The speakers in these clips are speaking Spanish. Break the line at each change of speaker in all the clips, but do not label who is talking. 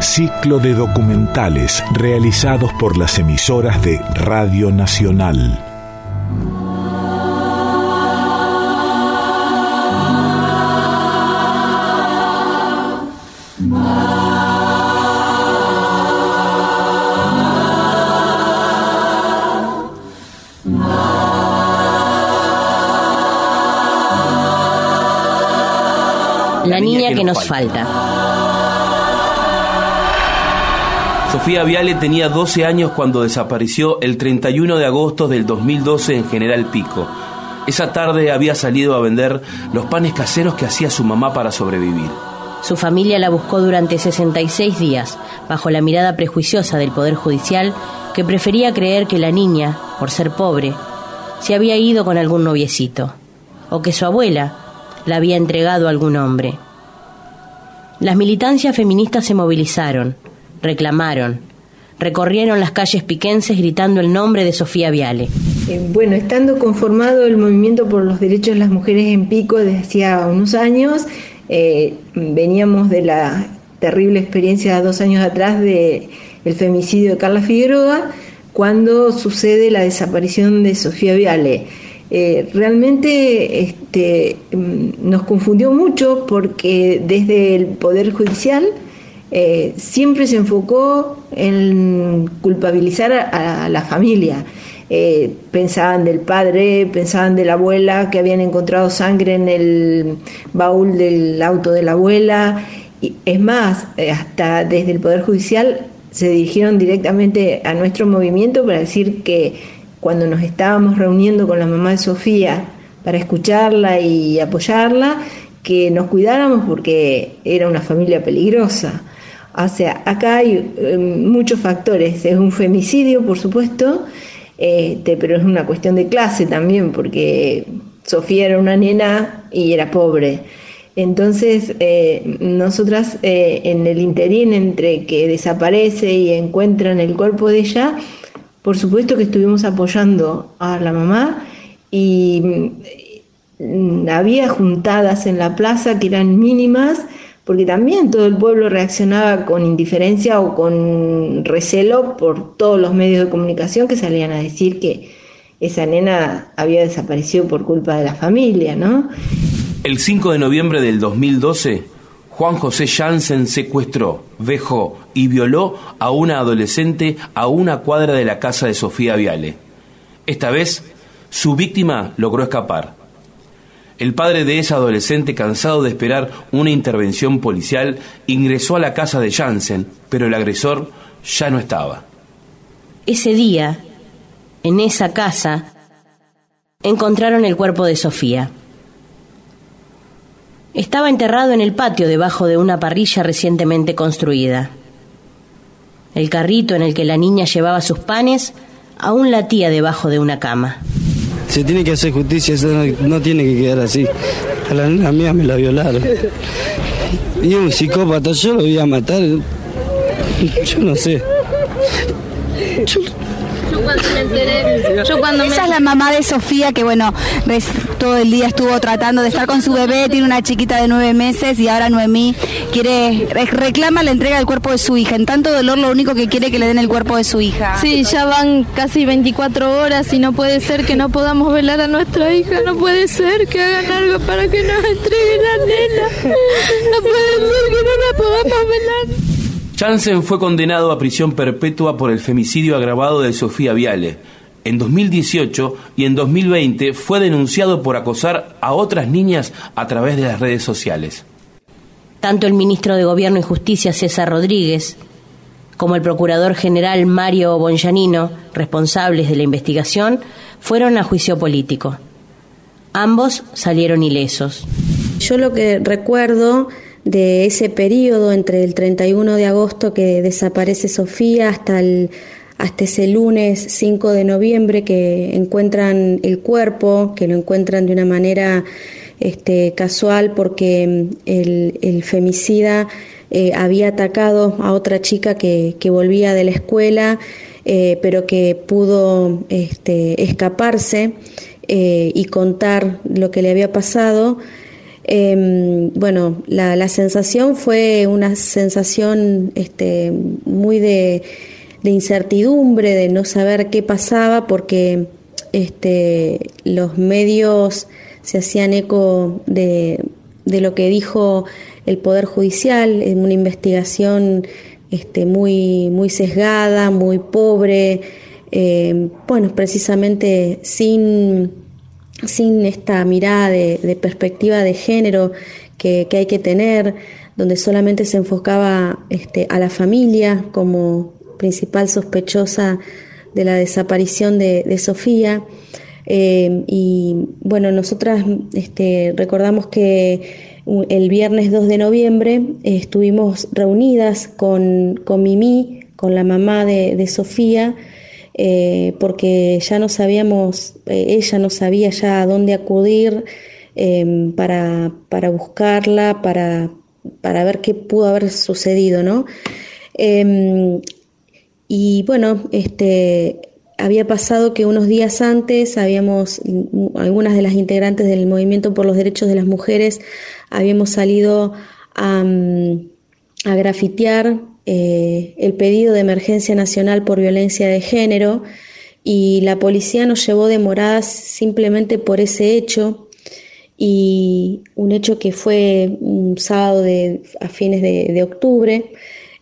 Ciclo de documentales realizados por las emisoras de Radio Nacional.
La niña que nos falta.
Sofía Viale tenía 12 años cuando desapareció el 31 de agosto del 2012 en General Pico. Esa tarde había salido a vender los panes caseros que hacía su mamá para sobrevivir.
Su familia la buscó durante 66 días, bajo la mirada prejuiciosa del Poder Judicial, que prefería creer que la niña, por ser pobre, se había ido con algún noviecito, o que su abuela la había entregado a algún hombre. Las militancias feministas se movilizaron, reclamaron, recorrieron las calles piquenses gritando el nombre de Sofía Viale.
Eh, bueno, estando conformado el movimiento por los derechos de las mujeres en Pico desde hacía unos años, eh, veníamos de la terrible experiencia dos años atrás del el femicidio de Carla Figueroa, cuando sucede la desaparición de Sofía Viale. Eh, realmente este, mm, nos confundió mucho porque desde el Poder Judicial eh, siempre se enfocó en culpabilizar a, la familia. Eh, pensaban del padre, pensaban de la abuela, que habían encontrado sangre en el baúl del auto de la abuela. Y es más, hasta desde el Poder Judicial se dirigieron directamente a nuestro movimiento para decir que cuando nos estábamos reuniendo con la mamá de Sofía para escucharla y apoyarla, que nos cuidáramos porque era una familia peligrosa. O sea, acá hay em, muchos factores. Es un femicidio, por supuesto, este, pero es una cuestión de clase también, porque Sofía era una nena y era pobre. Entonces, eh, nosotras eh, en el interín entre que desaparece y encuentran el cuerpo de ella, por supuesto que estuvimos apoyando a la mamá y mm, había juntadas en la plaza que eran mínimas, porque también todo el pueblo reaccionaba con indiferencia o con recelo por todos los medios de comunicación que salían a decir que esa nena había desaparecido por culpa de la familia, ¿no?
El 5 de noviembre del 2012, Juan José Jansen secuestró, vejó y violó a una adolescente a una cuadra de la casa de Sofía Viale. Esta vez, su víctima logró escapar. El padre de esa adolescente, cansado de esperar una intervención policial, ingresó a la casa de Jansen, pero el agresor ya no estaba.
Ese día, en esa casa, encontraron el cuerpo de Sofía. Estaba enterrado en el patio debajo de una parrilla recientemente construida. El carrito en el que la niña llevaba sus panes aún latía debajo de una cama.
Se tiene que hacer justicia, eso no, tiene que quedar así. A la nena mía me la violaron. Y un psicópata, yo lo voy a matar. Yo no sé.
Yo cuando me enteré, yo cuando es la mamá de Sofía que bueno, todo el día estuvo tratando de estar con su bebé, tiene una chiquita de nueve meses y ahora Noemí quiere, reclama la entrega del cuerpo de su hija. En tanto dolor lo único que quiere es que le den el cuerpo de su hija.
Sí, ya van casi 24 horas y no puede ser que no podamos velar a nuestra hija, no puede ser que hagan algo para que nos entreguen la nena. No puede ser que no la podamos velar.
Jansen fue condenado a prisión perpetua por el femicidio agravado de Sofía Viale. En 2018 y en 2020 fue denunciado por acosar a otras niñas a través de las redes sociales.
Tanto el ministro de Gobierno y Justicia César Rodríguez como el procurador general Mario Bonjanino, responsables de la investigación, fueron a juicio político. Ambos salieron ilesos.
Yo lo que recuerdo de ese periodo entre el 31 de agosto que desaparece Sofía hasta el hasta ese lunes 5 de noviembre que encuentran el cuerpo, que lo encuentran de una manera este, casual porque mm, el, femicida eh, había atacado a otra chica que, volvía de la escuela, eh, pero que pudo este, escaparse eh, y contar lo que le había pasado. Em, bueno, la, sensación fue una sensación este, muy de, incertidumbre, de no saber qué pasaba, porque este, los medios se hacían eco de, lo que dijo el Poder Judicial, en una investigación este, muy, muy sesgada, muy pobre, em, bueno, precisamente sin sin esta mirada de, perspectiva de género que, hay que tener, donde solamente se enfocaba este, a la familia como principal sospechosa de la desaparición de, Sofía. Eh, y bueno, nosotras este, recordamos que el viernes 2 de noviembre estuvimos reunidas con, con Mimi, con la mamá de Sofía, eh, porque ya no sabíamos, eh, ella no sabía ya a dónde acudir em, para, para, buscarla, para, para, ver qué pudo haber sucedido, ¿no? Em, y bueno, este, había pasado que unos días antes habíamos, algunas de las integrantes del movimiento por los derechos de las mujeres, habíamos salido a, a grafitear eh, el pedido de emergencia nacional por violencia de género y la policía nos llevó demoradas simplemente por ese hecho y un hecho que fue un sábado de, a fines de, octubre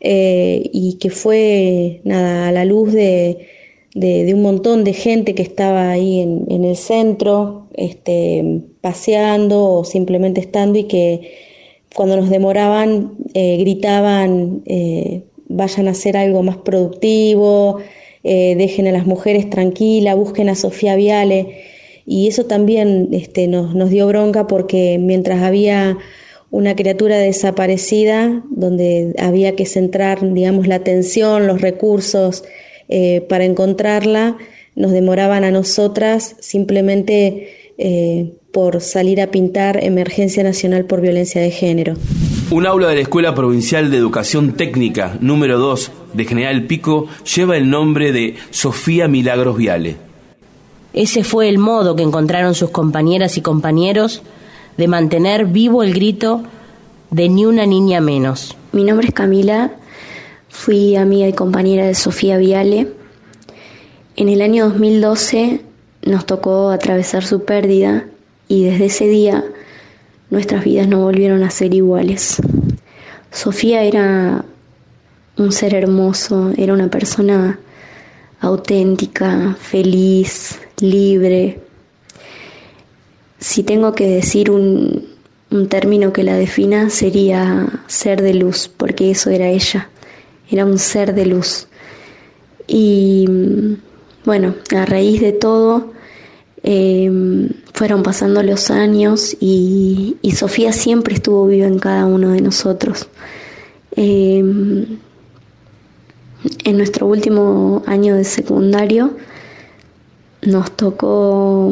eh, y que fue nada a la luz de, un montón de gente que estaba ahí en, el centro este, paseando o simplemente estando y que cuando nos demoraban, eh, gritaban, eh, vayan a hacer algo más productivo, eh, dejen a las mujeres tranquilas, busquen a Sofía Viale. Y eso también este, nos, nos dio bronca porque mientras había una criatura desaparecida, donde había que centrar, digamos, la atención, los recursos para encontrarla, nos demoraban a nosotras simplemente por salir a pintar Emergencia Nacional por Violencia de Género.
Un aula de la Escuela Provincial de Educación Técnica número 2 de General Pico lleva el nombre de Sofía Milagros Viale.
Ese fue el modo que encontraron sus compañeras y compañeros de mantener vivo el grito de ni una niña menos.
Mi nombre es Camila, fui amiga y compañera de Sofía Viale. En el año 2012 nos tocó atravesar su pérdida y desde ese día nuestras vidas no volvieron a ser iguales. Sofía era un ser hermoso, era una persona auténtica, feliz, libre. Si tengo que decir un, término que la defina sería ser de luz, porque eso era ella, era un ser de luz. Y bueno, a raíz de todo, Em, fueron pasando los años y, Sofía siempre estuvo viva en cada uno de nosotros. Em, en nuestro último año de secundario nos tocó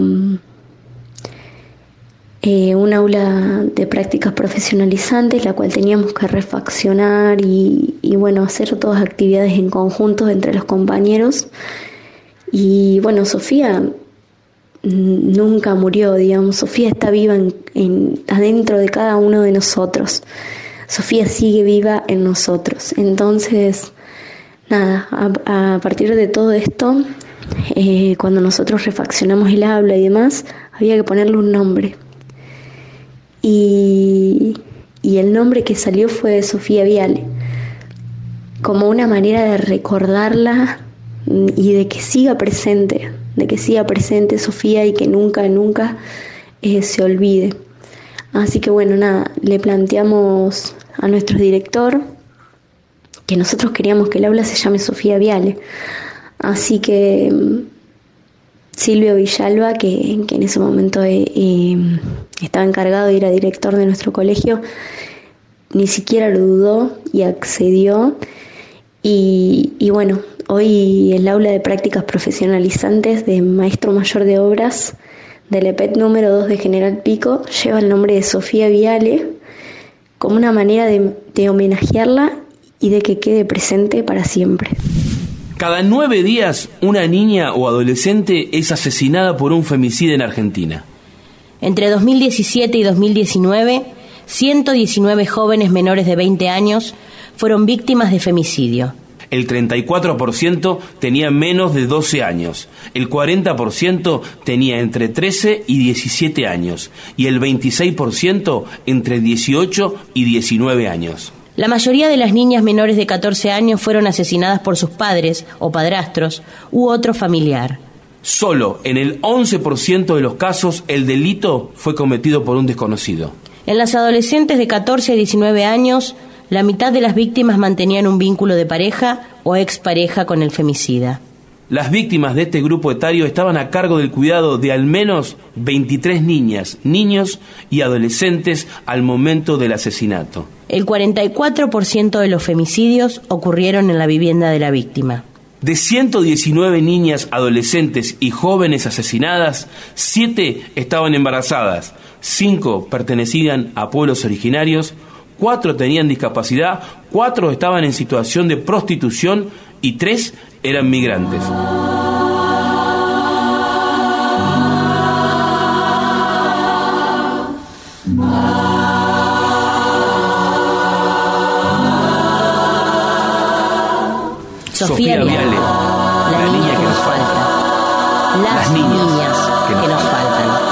eh, un aula de prácticas profesionalizantes, la cual teníamos que refaccionar y, y bueno, hacer todas actividades en conjunto entre los compañeros. Y bueno, Sofía nunca murió, digamos, Sofía está viva en, adentro de cada uno de nosotros. Sofía sigue viva en nosotros. Entonces, nada, a, partir de todo esto, eh, cuando nosotros refaccionamos el habla y demás, había que ponerle un nombre. Y, y el nombre que salió fue Sofía Viale, como una manera de recordarla y de que siga presente, de que siga presente Sofía y que nunca, nunca eh, se olvide. Así que bueno, nada, le planteamos a nuestro director que nosotros queríamos que el aula se llame Sofía Viale. Así que mm, Silvio Villalba, que, en ese momento eh, eh, estaba encargado y era director de nuestro colegio, ni siquiera lo dudó y accedió. Y, y bueno, Hoy el aula de prácticas profesionalizantes de maestro mayor de obras del EPET número 2 de General Pico lleva el nombre de Sofía Viale como una manera de, homenajearla y de que quede presente para siempre.
Cada nueve días una niña o adolescente es asesinada por un femicidio en Argentina.
Entre 2017 y 2019, 119 jóvenes menores de 20 años fueron víctimas de femicidio.
El 34% tenía menos de 12 años, el 40% tenía entre 13 y 17 años y el 26% entre 18 y 19 años.
La mayoría de las niñas menores de 14 años fueron asesinadas por sus padres o padrastros u otro familiar.
Solo en el 11% de los casos el delito fue cometido por un desconocido.
En las adolescentes de 14 a 19 años, la mitad de las víctimas mantenían un vínculo de pareja o expareja con el femicida.
Las víctimas de este grupo etario estaban a cargo del cuidado de al menos 23 niñas, niños y adolescentes al momento del asesinato.
El 44% de los femicidios ocurrieron en la vivienda de la víctima.
De 119 niñas, adolescentes y jóvenes asesinadas, 7 estaban embarazadas, 5 pertenecían a pueblos originarios, 4 tenían discapacidad, 4 estaban en situación de prostitución y 3 eran migrantes.
Sofía, Viale, la, niña, que nos falta. Las, niñas, que nos, faltan.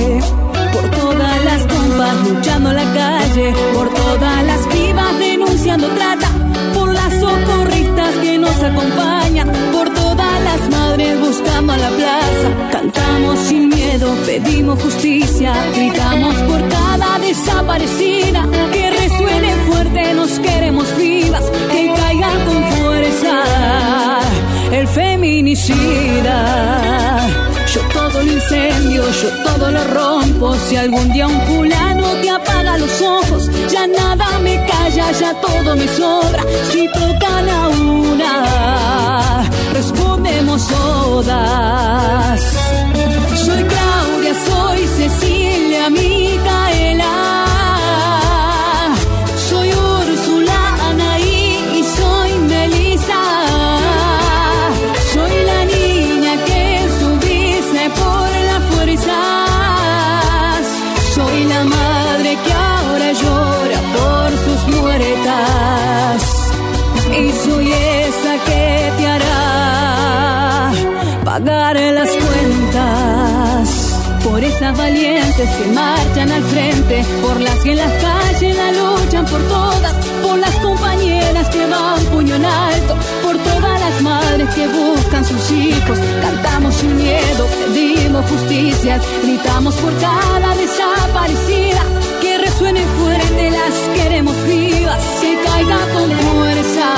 luchando en la calle, por todas las vivas denunciando trata, por las socorristas que nos acompañan, por todas las madres buscando a la plaza. Cantamos sin miedo, pedimos justicia, gritamos por cada desaparecida, que resuene fuerte, nos queremos vivas, que caiga con fuerza el feminicida. Yo todo lo incendio, yo todo lo rompo. Si algún día un ya todo me sobra. Si tocan a una, respondemos todas. Soy Claudia, soy Cecilia, Micaela. Valientes que marchan al frente, por las que en las calles la luchan por todas, por las compañeras que van puño en alto, por todas las madres que buscan sus hijos. Cantamos sin miedo, pedimos justicia, gritamos por cada desaparecida. Que resuene fuerte, las queremos vivas, que caiga con fuerza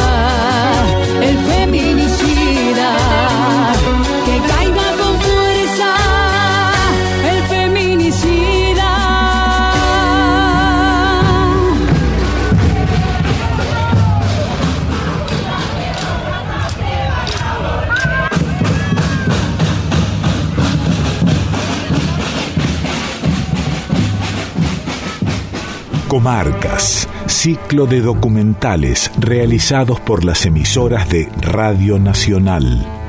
Comarcas, ciclo de documentales realizados por las emisoras de Radio Nacional.